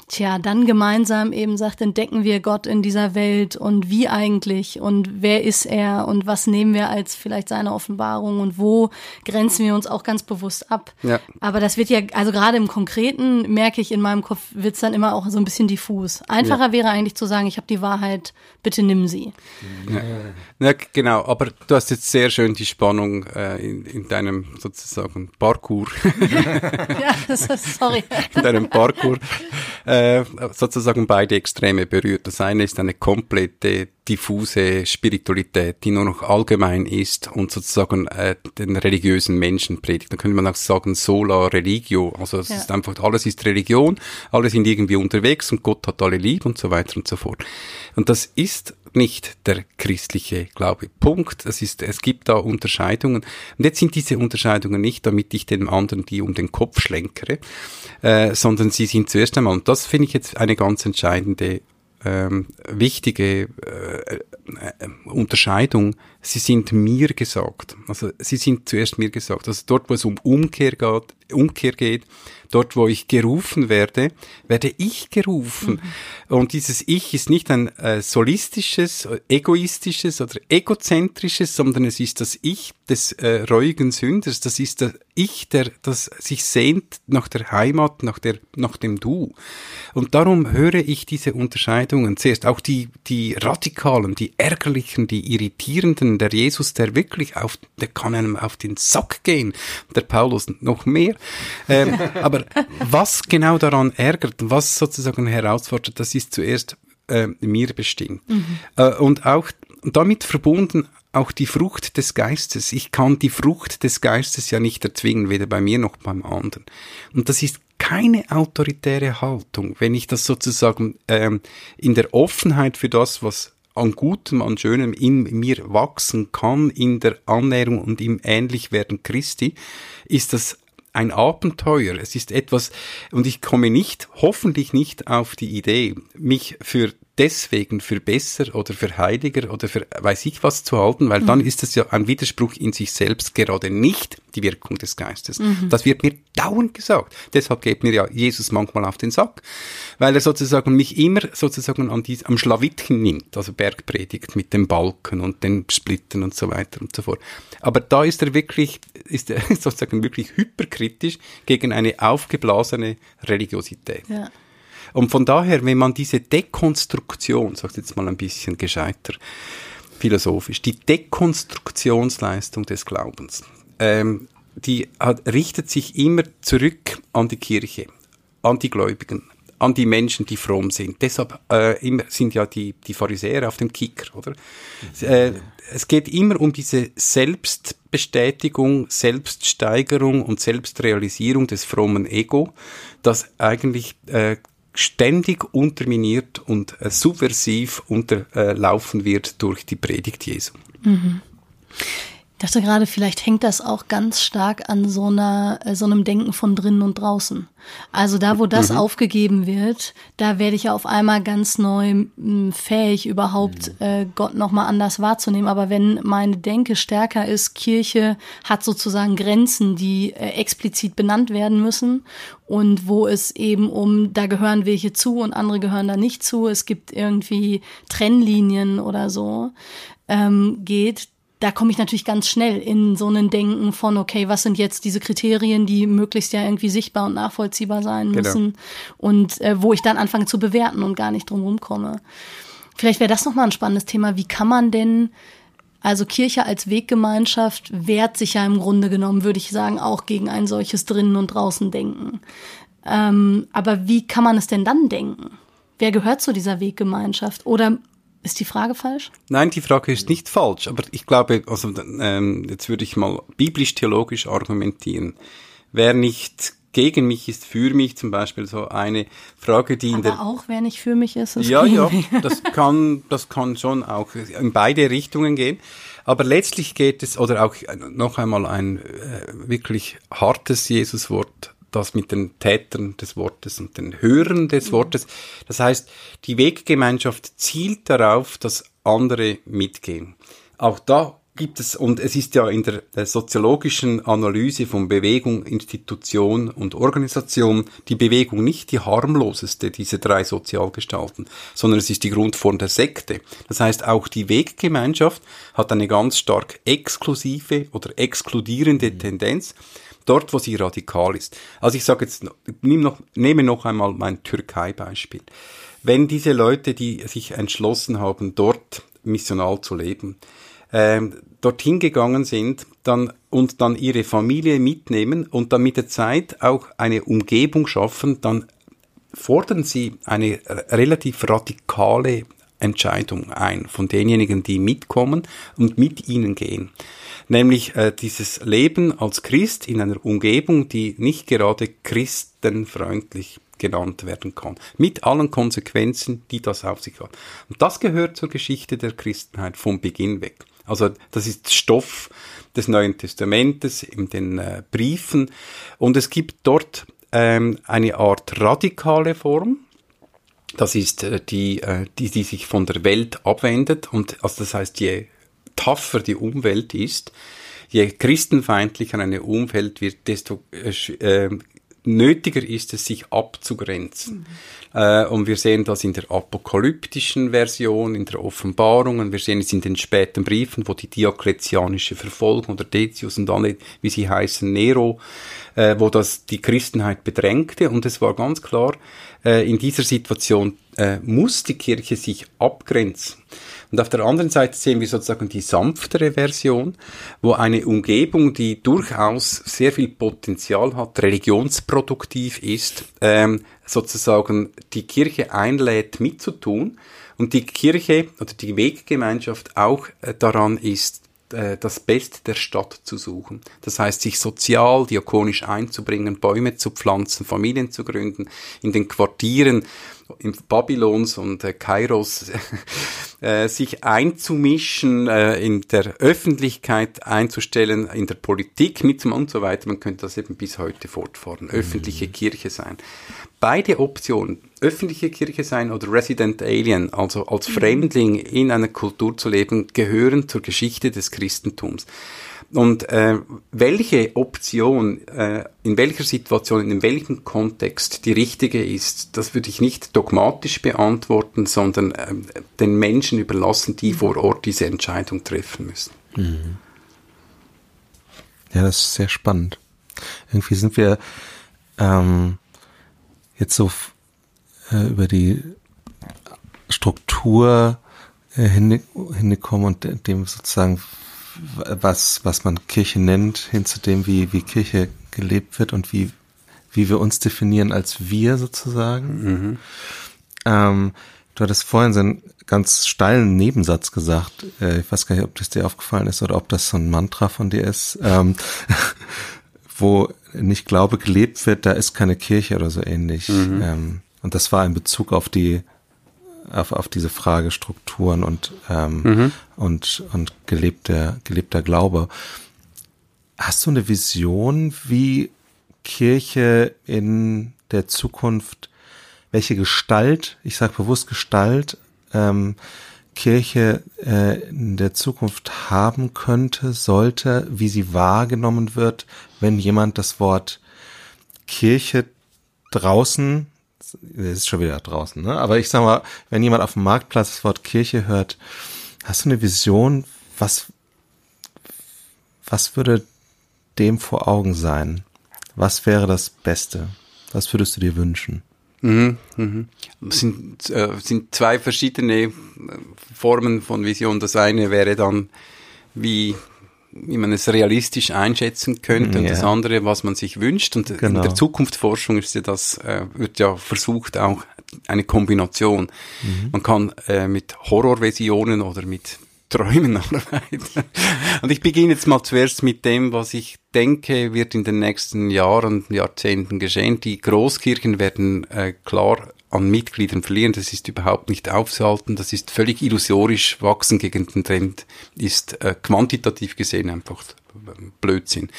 [SPEAKER 1] tja, dann gemeinsam eben sagt, entdecken wir Gott in dieser Welt und wie eigentlich und wer ist er und was nehmen wir als vielleicht seine Offenbarung und wo grenzen wir uns auch ganz bewusst ab.
[SPEAKER 5] Ja.
[SPEAKER 1] Aber das wird ja, also gerade im Konkreten merke ich in meinem Kopf, wird's dann immer auch so ein bisschen diffus. Einfacher wäre eigentlich zu sagen, ich habe die Wahrheit, bitte nimm sie.
[SPEAKER 5] Ja, g- genau, aber du hast jetzt sehr schön die Spannung äh, in, in deinem sozusagen Parkour,
[SPEAKER 1] ja, das ist, sorry.
[SPEAKER 5] in deinem Parkour äh, sozusagen beide Extreme berührt. Das eine ist eine komplette diffuse Spiritualität, die nur noch allgemein ist und sozusagen äh, den religiösen Menschen predigt. Da könnte man auch sagen sola religio, also es
[SPEAKER 1] Ja.
[SPEAKER 5] ist einfach, alles ist Religion, alle sind irgendwie unterwegs und Gott hat alle lieb und so weiter und so fort. Und das ist nicht der christliche Glaube. Punkt. Es ist, es gibt da Unterscheidungen. Und jetzt sind diese Unterscheidungen nicht, damit ich dem anderen die um den Kopf schlenkere, äh, sondern sie sind zuerst einmal, und das finde ich jetzt eine ganz entscheidende ähm, wichtige äh, äh, Unterscheidung, sie sind mir gesagt. Also sie sind zuerst mir gesagt. Also dort, wo es um Umkehr geht, Umkehr geht, dort, wo ich gerufen werde, werde ich gerufen. Und dieses Ich ist nicht ein äh, solistisches, egoistisches oder egozentrisches, sondern es ist das Ich des äh, reuigen Sünders. Das ist das Ich, der das sich sehnt nach der Heimat, nach der nach dem Du. Und darum höre ich diese Unterscheidungen zuerst auch die die radikalen, die ärgerlichen, die irritierenden. Der Jesus, der wirklich auf, der kann einem auf den Sack gehen. Der Paulus noch mehr. Ähm, aber was genau daran ärgert, was sozusagen herausfordert, das ist zuerst äh, mir bestimmt. Äh, und auch damit verbunden auch die Frucht des Geistes. Ich kann die Frucht des Geistes ja nicht erzwingen, weder bei mir noch beim anderen. Und das ist keine autoritäre Haltung, wenn ich das sozusagen ähm, in der Offenheit für das, was an Gutem, an Schönem in mir wachsen kann, in der Annäherung und im Ähnlichwerden Christi, ist das ein Abenteuer. Es ist etwas, und ich komme nicht, hoffentlich nicht auf die Idee, mich für deswegen für besser oder für heiliger oder für weiß ich was zu halten, weil dann ist es ja ein Widerspruch in sich selbst, gerade nicht die Wirkung des Geistes. Das wird mir dauernd gesagt. Deshalb geht mir ja Jesus manchmal auf den Sack, weil er sozusagen mich immer sozusagen an dies, am Schlawittchen nimmt, also Bergpredigt mit dem Balken und den Splitten und so weiter und so fort. Aber da ist er wirklich, ist er sozusagen wirklich hyperkritisch gegen eine aufgeblasene Religiosität.
[SPEAKER 1] Ja.
[SPEAKER 5] Und von daher, wenn man diese Dekonstruktion, sag ich jetzt mal ein bisschen gescheiter, philosophisch, die Dekonstruktionsleistung des Glaubens, ähm, die hat, richtet sich immer zurück an die Kirche, an die Gläubigen, an die Menschen, die fromm sind. Deshalb äh, immer sind ja die, die Pharisäer auf dem Kicker, oder? Äh, es geht immer um diese Selbstbestätigung, Selbststeigerung und Selbstrealisierung des frommen Ego, das eigentlich äh, ständig unterminiert und äh, subversiv unterlaufen wird durch die Predigt Jesu.
[SPEAKER 1] Ich dachte gerade, vielleicht hängt das auch ganz stark an so einer, äh, so einem Denken von drinnen und draußen. Also da, wo das aufgegeben wird, da werde ich ja auf einmal ganz neu mh, fähig, überhaupt äh, Gott nochmal anders wahrzunehmen. Aber wenn meine Denke stärker ist, Kirche hat sozusagen Grenzen, die äh, explizit benannt werden müssen und wo es eben um, da gehören welche zu und andere gehören da nicht zu. Es gibt irgendwie Trennlinien oder so, ähm, geht, da komme ich natürlich ganz schnell in so einen Denken von, okay, was sind jetzt diese Kriterien, die möglichst ja irgendwie sichtbar und nachvollziehbar sein
[SPEAKER 5] Genau.
[SPEAKER 1] müssen und äh, wo ich dann anfange zu bewerten und gar nicht drum rumkomme. Vielleicht wäre das nochmal ein spannendes Thema. Wie kann man denn, also Kirche als Weggemeinschaft wehrt sich ja im Grunde genommen, würde ich sagen, auch gegen ein solches drinnen und draußen denken. Ähm, aber wie kann man es denn dann denken? Wer gehört zu dieser Weggemeinschaft? Oder Ist die Frage falsch?
[SPEAKER 5] Nein, die Frage ist nicht falsch, aber ich glaube, also ähm, jetzt würde ich mal biblisch-theologisch argumentieren. Wer nicht gegen mich ist für mich zum Beispiel so eine Frage, die in
[SPEAKER 1] Aber
[SPEAKER 5] der
[SPEAKER 1] auch wer nicht für mich ist, ist
[SPEAKER 5] ja ja das kann das kann schon auch in beide Richtungen gehen. Aber letztlich geht es oder auch noch einmal ein äh, wirklich hartes Jesuswort, das mit den Tätern des Wortes und den Hörern des Wortes. Das heißt, die Weggemeinschaft zielt darauf, dass andere mitgehen. Auch da gibt es, und es ist ja in der soziologischen Analyse von Bewegung, Institution und Organisation die Bewegung nicht die harmloseste dieser drei Sozialgestalten, sondern es ist die Grundform der Sekte. Das heißt, auch die Weggemeinschaft hat eine ganz stark exklusive oder exkludierende Tendenz, dort, wo sie radikal ist. Also ich sage jetzt, nehme noch, nehme noch einmal mein Türkei-Beispiel. Wenn diese Leute, die sich entschlossen haben, dort missional zu leben, ähm, dorthin gegangen sind dann, und dann ihre Familie mitnehmen und dann mit der Zeit auch eine Umgebung schaffen, dann fordern sie eine relativ radikale Entscheidung ein von denjenigen, die mitkommen und mit ihnen gehen. Nämlich äh, dieses Leben als Christ in einer Umgebung, die nicht gerade christenfreundlich genannt werden kann. Mit allen Konsequenzen, die das auf sich hat. Und das gehört zur Geschichte der Christenheit vom Beginn weg. Also das ist Stoff des Neuen Testamentes in den äh, Briefen. Und es gibt dort ähm, eine Art radikale Form. Das ist äh, die, äh, die, die sich von der Welt abwendet. Und also das heißt, je tougher die Umwelt ist, je christenfeindlicher eine Umwelt wird, desto äh, äh, nötiger ist es, sich abzugrenzen. Äh, und wir sehen das in der apokalyptischen Version, in der Offenbarung, und wir sehen es in den späten Briefen, wo die diokletianische Verfolgung oder Decius und alle, wie sie heißen, Nero, äh, wo das die Christenheit bedrängte. Und es war ganz klar, äh, in dieser Situation äh, muss die Kirche sich abgrenzen. Und auf der anderen Seite sehen wir sozusagen die sanftere Version, wo eine Umgebung, die durchaus sehr viel Potenzial hat, religionsproduktiv ist, ähm, sozusagen die Kirche einlädt mitzutun und die Kirche oder die Weggemeinschaft auch äh, daran ist, äh, das Beste der Stadt zu suchen. Das heißt, sich sozial, diakonisch einzubringen, Bäume zu pflanzen, Familien zu gründen, in den Quartieren Babylons und äh, Kairos äh, sich einzumischen, äh, in der Öffentlichkeit einzustellen, in der Politik mitzumachen und so weiter. Man könnte das eben bis heute fortfahren. Öffentliche Kirche sein. Beide Optionen, öffentliche Kirche sein oder Resident Alien, also als Fremdling in einer Kultur zu leben, gehören zur Geschichte des Christentums. Und äh, welche Option, äh, in welcher Situation, in welchem Kontext die richtige ist, das würde ich nicht dogmatisch beantworten, sondern äh, den Menschen überlassen, die vor Ort diese Entscheidung treffen müssen.
[SPEAKER 2] Ja, das ist sehr spannend. Irgendwie sind wir ähm, jetzt so äh, über die Struktur äh, hinge- hingekommen und de- dem sozusagen, was, was man Kirche nennt, hin zu dem, wie, wie Kirche gelebt wird und wie, wie wir uns definieren als wir sozusagen. Ähm, du hattest vorhin so einen ganz steilen Nebensatz gesagt. Äh, ich weiß gar nicht, ob das dir aufgefallen ist oder ob das so ein Mantra von dir ist, ähm, wo nicht Glaube gelebt wird, da ist keine Kirche oder so ähnlich. Ähm, und das war in Bezug auf die auf, auf diese Frage Strukturen und ähm, und und gelebter gelebter Glaube. Hast du eine Vision, wie Kirche in der Zukunft, welche Gestalt, ich sage bewusst Gestalt, ähm, Kirche äh, in der Zukunft haben könnte, sollte, wie sie wahrgenommen wird, wenn jemand das Wort Kirche draußen, ist schon wieder draußen, ne? aber ich sag mal, wenn jemand auf dem Marktplatz das Wort Kirche hört, hast du eine Vision, was, was würde dem vor Augen sein? Was wäre das Beste? Was würdest du dir wünschen?
[SPEAKER 5] Mhm, mhm. Es sind, äh, sind zwei verschiedene äh, Formen von Vision. Das eine wäre dann, wie, wie man es realistisch einschätzen könnte, und
[SPEAKER 2] Ja.
[SPEAKER 5] das andere, was man sich wünscht. Und
[SPEAKER 2] Genau.
[SPEAKER 5] in der Zukunftsforschung ist ja das, äh, wird ja versucht, auch eine Kombination. Mhm. Man kann äh, mit Horrorversionen oder mit Träumen arbeiten. Und ich beginne jetzt mal zuerst mit dem, was ich denke, wird in den nächsten Jahren, Jahrzehnten geschehen. Die Großkirchen werden äh, klar an Mitgliedern verlieren. Das ist überhaupt nicht aufzuhalten. Das ist völlig illusorisch. Wachsen gegen den Trend ist äh, quantitativ gesehen einfach Blödsinn.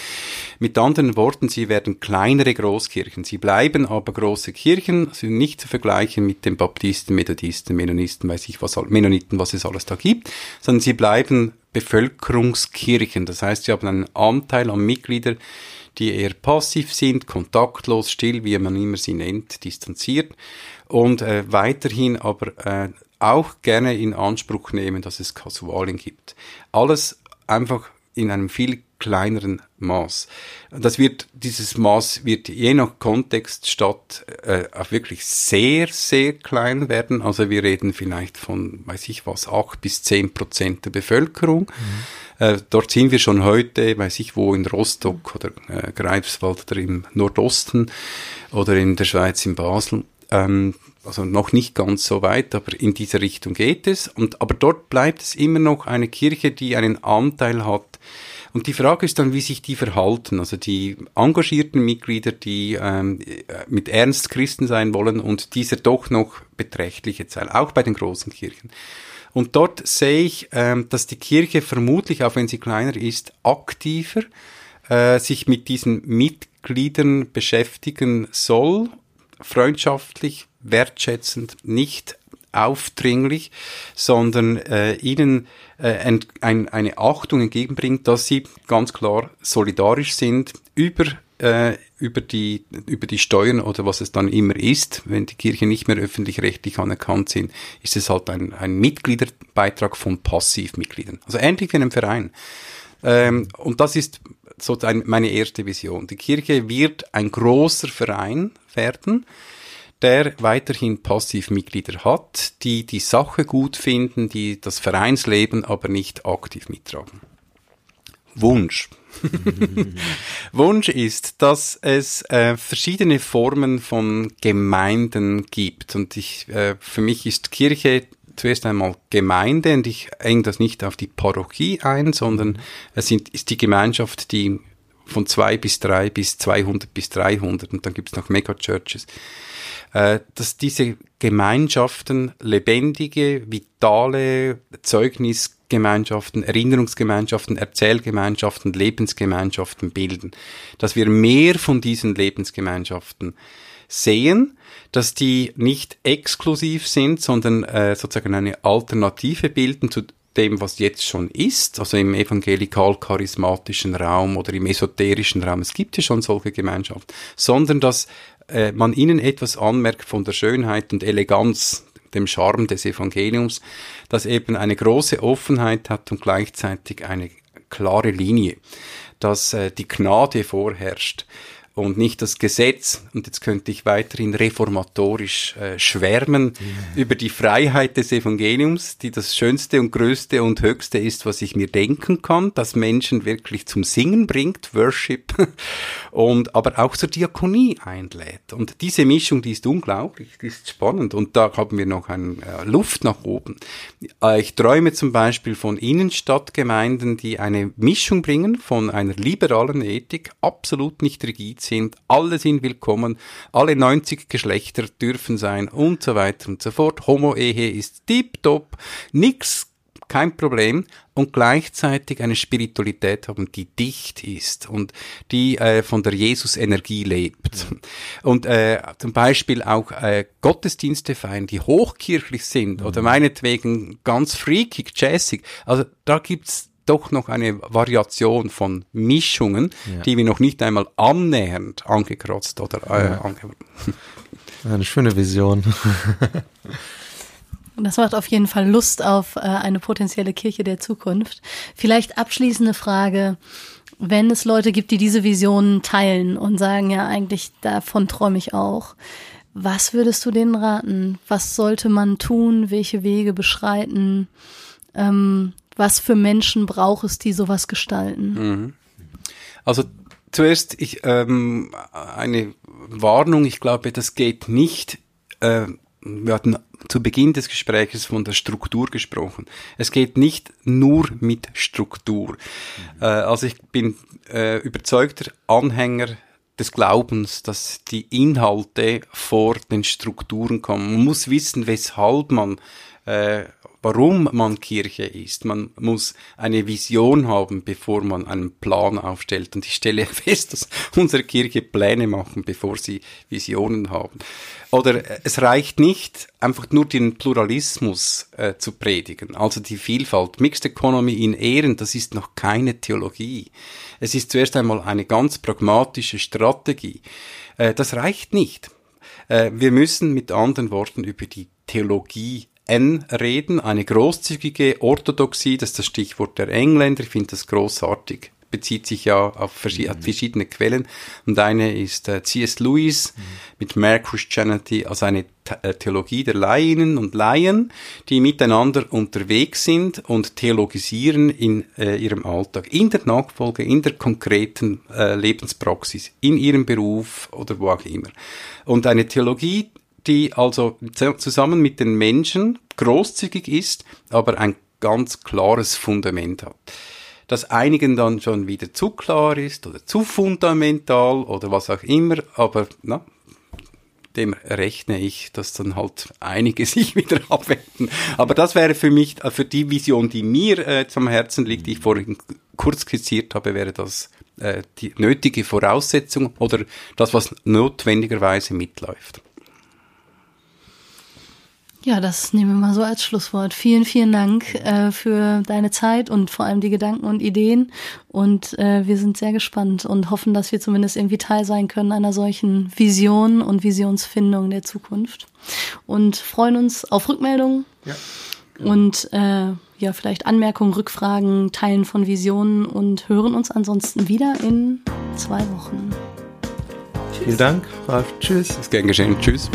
[SPEAKER 5] Mit anderen Worten, sie werden kleinere Großkirchen. Sie bleiben aber große Kirchen, sind nicht zu vergleichen mit den Baptisten, Methodisten, Mennonisten, weiß ich was, Mennoniten, was es alles da gibt, sondern sie bleiben Bevölkerungskirchen. Das heißt, sie haben einen Anteil an Mitgliedern, die eher passiv sind, kontaktlos, still, wie man immer sie nennt, distanziert und äh, weiterhin aber äh, auch gerne in Anspruch nehmen, dass es Kasualien gibt. Alles einfach in einem viel kleineren Maß. Das wird, dieses Maß wird je nach Kontext statt äh, auch wirklich sehr, sehr klein werden. Also wir reden vielleicht von, weiß ich was, acht bis zehn Prozent der Bevölkerung. Mhm. Äh, dort sind wir schon heute, weiß ich wo, in Rostock oder äh, Greifswald oder im Nordosten oder in der Schweiz in Basel. Ähm, also noch nicht ganz so weit, aber in diese Richtung geht es. Und, aber dort bleibt es immer noch eine Kirche, die einen Anteil hat und die Frage ist dann, wie sich die verhalten. Also die engagierten Mitglieder, die ähm, mit Ernst Christen sein wollen und dieser doch noch beträchtliche Zahl, auch bei den großen Kirchen. Und dort sehe ich, ähm, dass die Kirche vermutlich, auch wenn sie kleiner ist, aktiver äh, sich mit diesen Mitgliedern beschäftigen soll, freundschaftlich, wertschätzend, nicht aufdringlich, sondern äh, ihnen äh, ein, ein, eine Achtung entgegenbringt, dass sie ganz klar solidarisch sind über äh, über die über die Steuern oder was es dann immer ist, wenn die Kirche nicht mehr öffentlich-rechtlich anerkannt sind, ist es halt ein, ein Mitgliederbeitrag von Passivmitgliedern. Also ähnlich wie in einem Verein. Ähm, und das ist so meine erste Vision. Die Kirche wird ein großer Verein werden, der weiterhin Passivmitglieder hat, die die Sache gut finden, die das Vereinsleben aber nicht aktiv mittragen. Wunsch. Wunsch ist, dass es äh, verschiedene Formen von Gemeinden gibt. Und ich, äh, für mich ist Kirche zuerst einmal Gemeinde und ich eng das nicht auf die Parochie ein, sondern es sind, ist die Gemeinschaft, die von zwei bis drei bis 200 bis 300 und dann gibt es noch Megachurches äh, dass diese Gemeinschaften lebendige, vitale Zeugnisgemeinschaften, Erinnerungsgemeinschaften, Erzählgemeinschaften, Lebensgemeinschaften bilden. Dass wir mehr von diesen Lebensgemeinschaften sehen, dass die nicht exklusiv sind, sondern äh, sozusagen eine Alternative bilden zu dem, was jetzt schon ist, also im evangelikal-charismatischen Raum oder im esoterischen Raum, es gibt ja schon solche Gemeinschaften, sondern dass äh, man ihnen etwas anmerkt von der Schönheit und Eleganz, dem Charme des Evangeliums, das eben eine große Offenheit hat und gleichzeitig eine klare Linie, dass äh, die Gnade vorherrscht und nicht das Gesetz. Und jetzt könnte ich weiterhin reformatorisch äh, schwärmen yeah. über die Freiheit des Evangeliums, die das Schönste und Größte und Höchste ist, was ich mir denken kann, das Menschen wirklich zum Singen bringt, Worship, und aber auch zur Diakonie einlädt. Und diese Mischung, die ist unglaublich, die ist spannend. Und da haben wir noch eine äh, Luft nach oben. Äh, ich träume zum Beispiel von Innenstadtgemeinden, die eine Mischung bringen von einer liberalen Ethik, absolut nicht rigid sind, alle sind willkommen, alle 90 Geschlechter dürfen sein und so weiter und so fort. Homo-Ehe ist tiptop, nix kein Problem und gleichzeitig eine Spiritualität haben, die dicht ist und die äh, von der Jesus-Energie lebt. Und äh, zum Beispiel auch äh, Gottesdienste feiern, die hochkirchlich sind mhm. oder meinetwegen ganz freakig, jazzig. Also da gibt's doch noch eine Variation von Mischungen, ja. die wir noch nicht einmal annähernd angekratzt oder äh, ja. ange
[SPEAKER 2] Eine schöne Vision.
[SPEAKER 1] Das macht auf jeden Fall Lust auf äh, eine potenzielle Kirche der Zukunft. Vielleicht abschließende Frage. Wenn es Leute gibt, die diese Visionen teilen und sagen, ja, eigentlich davon träume ich auch, was würdest du denen raten? Was sollte man tun? Welche Wege beschreiten? Ähm, was für Menschen braucht es, die sowas gestalten? Mhm.
[SPEAKER 5] Also zuerst ich, ähm, eine Warnung, ich glaube, das geht nicht äh, wir hatten zu Beginn des Gesprächs von der Struktur gesprochen. Es geht nicht nur mit Struktur. Mhm. Äh, also ich bin äh, überzeugter Anhänger des Glaubens, dass die Inhalte vor den Strukturen kommen. Man muss wissen, weshalb man äh, warum man Kirche ist. Man muss eine Vision haben, bevor man einen Plan aufstellt. Und ich stelle fest, dass unsere Kirche Pläne machen, bevor sie Visionen haben. Oder äh, es reicht nicht, einfach nur den Pluralismus äh, zu predigen, also die Vielfalt. Mixed Economy in Ehren, das ist noch keine Theologie. Es ist zuerst einmal eine ganz pragmatische Strategie. Äh, das reicht nicht. Äh, wir müssen mit anderen Worten über die Theologie N reden, eine großzügige Orthodoxie, das ist das Stichwort der Engländer, ich finde das großartig, bezieht sich ja auf verschiedene, mhm. verschiedene Quellen und eine ist äh, C.S. Lewis mhm. mit Mere Christianity, also eine äh, Theologie der Laien und Laien, die miteinander unterwegs sind und theologisieren in äh, ihrem Alltag, in der Nachfolge, in der konkreten äh, Lebenspraxis, in ihrem Beruf oder wo auch immer. Und eine Theologie, die also zusammen mit den Menschen großzügig ist, aber ein ganz klares Fundament hat. Das einigen dann schon wieder zu klar ist oder zu fundamental oder was auch immer, aber na, dem rechne ich, dass dann halt einige sich wieder abwenden. Aber das wäre für mich, äh, für die Vision, die mir äh, zum Herzen liegt, die ich vorhin kurz skizziert habe, wäre das äh, die nötige Voraussetzung oder das, was notwendigerweise mitläuft.
[SPEAKER 1] Ja, das nehmen wir mal so als Schlusswort. Vielen, vielen Dank äh, für deine Zeit und vor allem die Gedanken und Ideen. Und äh, wir sind sehr gespannt und hoffen, dass wir zumindest irgendwie Teil sein können einer solchen Vision und Visionsfindung der Zukunft. Und freuen uns auf Rückmeldungen. Ja. Und äh, ja, vielleicht Anmerkungen, Rückfragen, Teilen von Visionen und hören uns ansonsten wieder in zwei Wochen.
[SPEAKER 2] Vielen Dank, Ralf. Tschüss.
[SPEAKER 5] Ist gern geschehen. Tschüss.